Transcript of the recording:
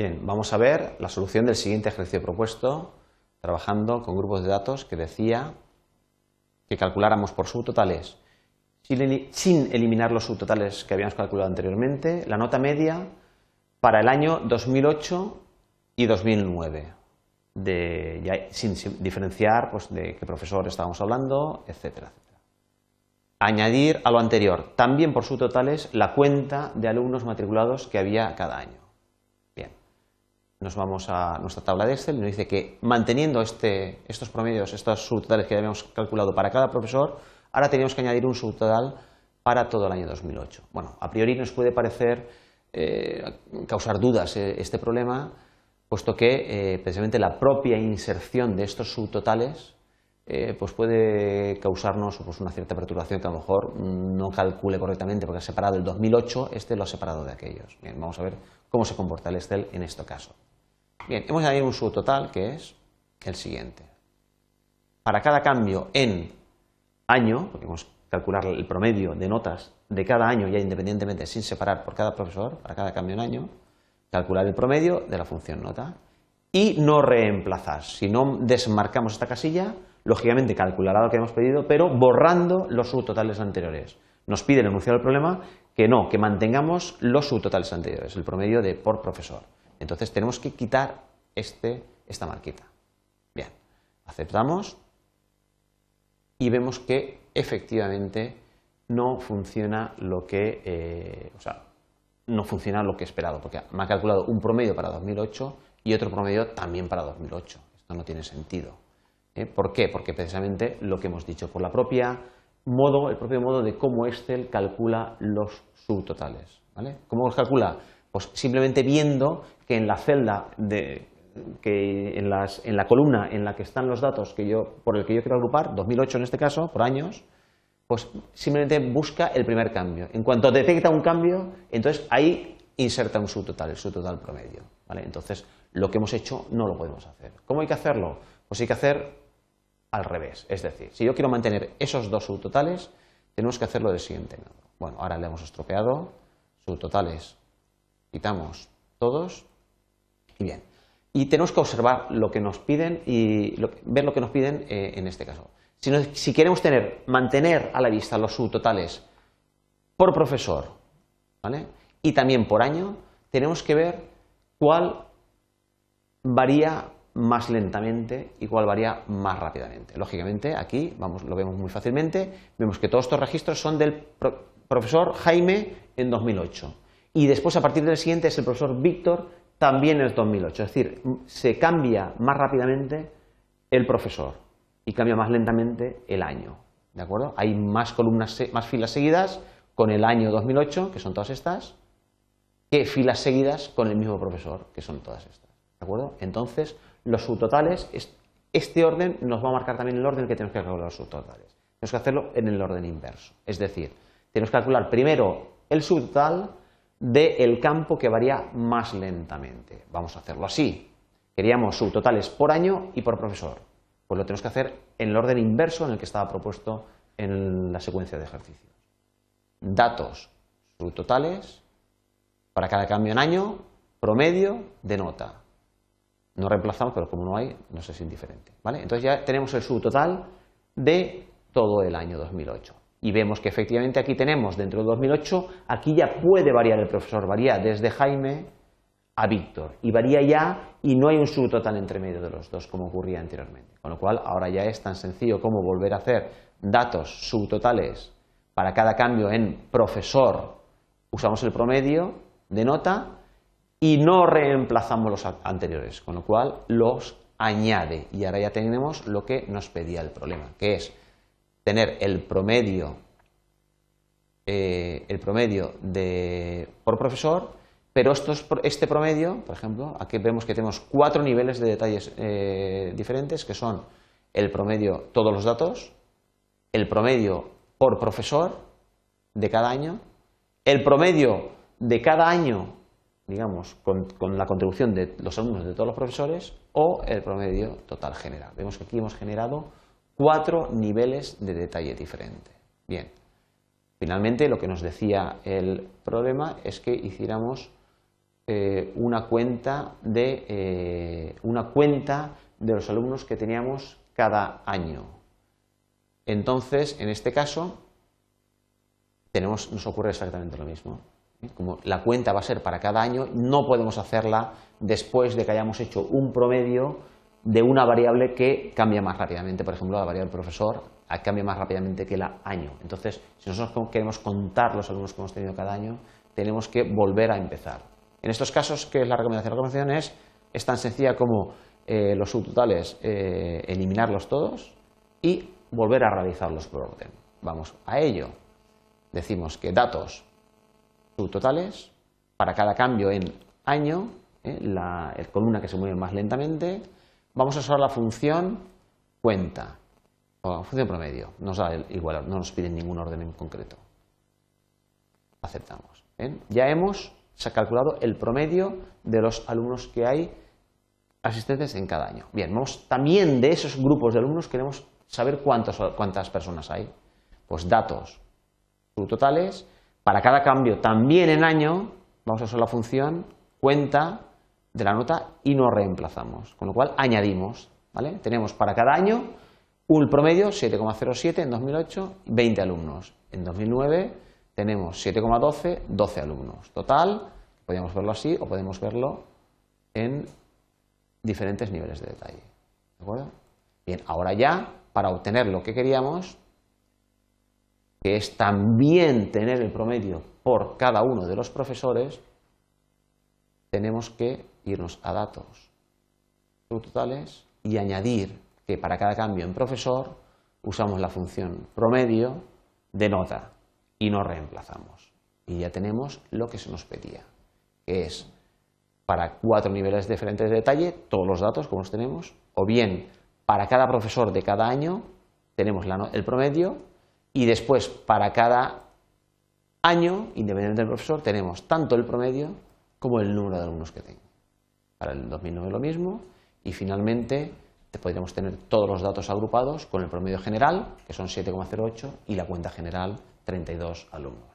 Bien, vamos a ver la solución del siguiente ejercicio propuesto, trabajando con grupos de datos que decía que calculáramos por subtotales, sin eliminar los subtotales que habíamos calculado anteriormente, la nota media para el año 2008 y 2009, sin, diferenciar pues, de qué profesor estábamos hablando, etcétera, Añadir a lo anterior, también por subtotales, la cuenta de alumnos matriculados que había cada año. Nos vamos a nuestra tabla de Excel y nos dice que manteniendo este, estos promedios, estos subtotales que habíamos calculado para cada profesor, ahora teníamos que añadir un subtotal para todo el año 2008. Bueno, a priori nos puede parecer eh, causar dudas eh, este problema, puesto que eh, precisamente la propia inserción de estos subtotales pues puede causarnos pues, una cierta perturbación que a lo mejor no calcule correctamente porque ha separado el 2008, este lo ha separado de aquellos. Bien, vamos a ver cómo se comporta el Excel en este caso. Bien, hemos añadido un subtotal que es el siguiente. Para cada cambio en año, porque hemos calcular el promedio de notas de cada año, ya independientemente, sin separar por cada profesor, para cada cambio en año, calcular el promedio de la función nota y no reemplazar. Si no desmarcamos esta casilla, lógicamente calculará lo que hemos pedido, pero borrando los subtotales anteriores. Nos pide el enunciado del problema que no, que mantengamos los subtotales anteriores, el promedio de por profesor. Entonces tenemos que quitar este, esta marquita. Bien, aceptamos y vemos que efectivamente no funciona lo que, eh, o sea, no funciona lo que he esperado, porque me ha calculado un promedio para 2008 y otro promedio también para 2008. Esto no tiene sentido. ¿eh? ¿Por qué? Porque precisamente lo que hemos dicho, por la propia modo, el propio modo de cómo Excel calcula los subtotales. ¿vale? ¿Cómo los calcula? Pues simplemente viendo que en la celda de, que en, la columna en la que están los datos que yo, por el que yo quiero agrupar, 2008 en este caso, por años, pues simplemente busca el primer cambio. En cuanto detecta un cambio, entonces ahí inserta un subtotal, el subtotal promedio. ¿vale? Entonces, lo que hemos hecho no lo podemos hacer. ¿Cómo hay que hacerlo? Pues hay que hacer al revés. Es decir, si yo quiero mantener esos dos subtotales, tenemos que hacerlo del siguiente modo. Bueno, ahora le hemos estropeado, subtotales, quitamos todos y bien y tenemos que observar lo que nos piden y ver lo que nos piden eh, en este caso. Si, queremos tener, mantener a la vista los subtotales por profesor y también por año, tenemos que ver cuál varía más lentamente y cuál varía más rápidamente. Lógicamente, aquí vamos, lo vemos muy fácilmente, vemos que todos estos registros son del profesor Jaime en 2008 y después a partir del siguiente es el profesor Víctor también es 2008. Es decir, se cambia más rápidamente el profesor y cambia más lentamente el año. ¿De acuerdo? Hay más columnas, más filas seguidas con el año 2008, que son todas estas, que filas seguidas con el mismo profesor, que son todas estas. ¿De acuerdo? Entonces, los subtotales, este orden nos va a marcar también el orden en que tenemos que calcular los subtotales. Tenemos que hacerlo en el orden inverso. Es decir, tenemos que calcular primero el subtotal del campo que varía más lentamente. Vamos a hacerlo así. Queríamos subtotales por año y por profesor. Pues lo tenemos que hacer en el orden inverso en el que estaba propuesto en la secuencia de ejercicios. Datos subtotales para cada cambio en año, promedio de nota. No reemplazamos, pero como no hay, no es indiferente. ¿vale? Entonces ya tenemos el subtotal de todo el año 2008. Y vemos que efectivamente aquí tenemos dentro de 2008, aquí ya puede variar el profesor, varía desde Jaime a Víctor. Y varía ya y no hay un subtotal entre medio de los dos como ocurría anteriormente. Con lo cual ahora ya es tan sencillo como volver a hacer datos subtotales para cada cambio en profesor. Usamos el promedio de nota y no reemplazamos los anteriores, con lo cual los añade. Y ahora ya tenemos lo que nos pedía el problema, que es tener el promedio, eh, el promedio de, por profesor, pero este promedio, por ejemplo, aquí vemos que tenemos cuatro niveles de detalles eh, diferentes, que son el promedio, todos los datos, el promedio por profesor de cada año, el promedio de cada año, digamos, con, con, la contribución de los alumnos de todos los profesores, o el promedio total general. Vemos que aquí hemos generado cuatro niveles de detalle diferente. Bien, finalmente lo que nos decía el problema es que hiciéramos eh, una, cuenta de, eh, una cuenta de los alumnos que teníamos cada año. Entonces, en este caso, nos ocurre exactamente lo mismo. Como la cuenta va a ser para cada año, no podemos hacerla después de que hayamos hecho un promedio de una variable que cambia más rápidamente. Por ejemplo, la variable profesor cambia más rápidamente que el año. Entonces, si nosotros queremos contar los alumnos que hemos tenido cada año, tenemos que volver a empezar. En estos casos, ¿qué es la recomendación? La recomendación es, es tan sencilla como eh, los subtotales, eh, eliminarlos todos y volver a realizarlos por orden. Vamos a ello. Decimos que datos subtotales, para cada cambio en año, eh, la columna que se mueve más lentamente, vamos a usar la función cuenta o la función promedio. Nos da igual, no nos piden ningún orden en concreto. Aceptamos. Ya hemos calculado el promedio de los alumnos que hay asistentes en cada año. Bien, vamos también de esos grupos de alumnos queremos saber cuántas personas hay. Pues datos subtotales. Para cada cambio también en año vamos a usar la función cuenta de la nota y no reemplazamos. Con lo cual añadimos. ¿vale? Tenemos para cada año un promedio 7,07 en 2008, 20 alumnos. En 2009 tenemos 7,12, 12 alumnos. Total, podemos verlo así o podemos verlo en diferentes niveles de detalle. ¿De acuerdo? Bien, ahora ya, para obtener lo que queríamos, que es también tener el promedio por cada uno de los profesores, tenemos que irnos a datos totales y añadir que para cada cambio en profesor usamos la función promedio de nota y no reemplazamos. Y ya tenemos lo que se nos pedía, que es para cuatro niveles diferentes de detalle, todos los datos como los tenemos, o bien para cada profesor de cada año tenemos el promedio y después para cada año, independientemente del profesor, tenemos tanto el promedio como el número de alumnos que tengo. Para el 2009 lo mismo y finalmente podríamos tener todos los datos agrupados con el promedio general, que son 7,08, y la cuenta general, 32 alumnos.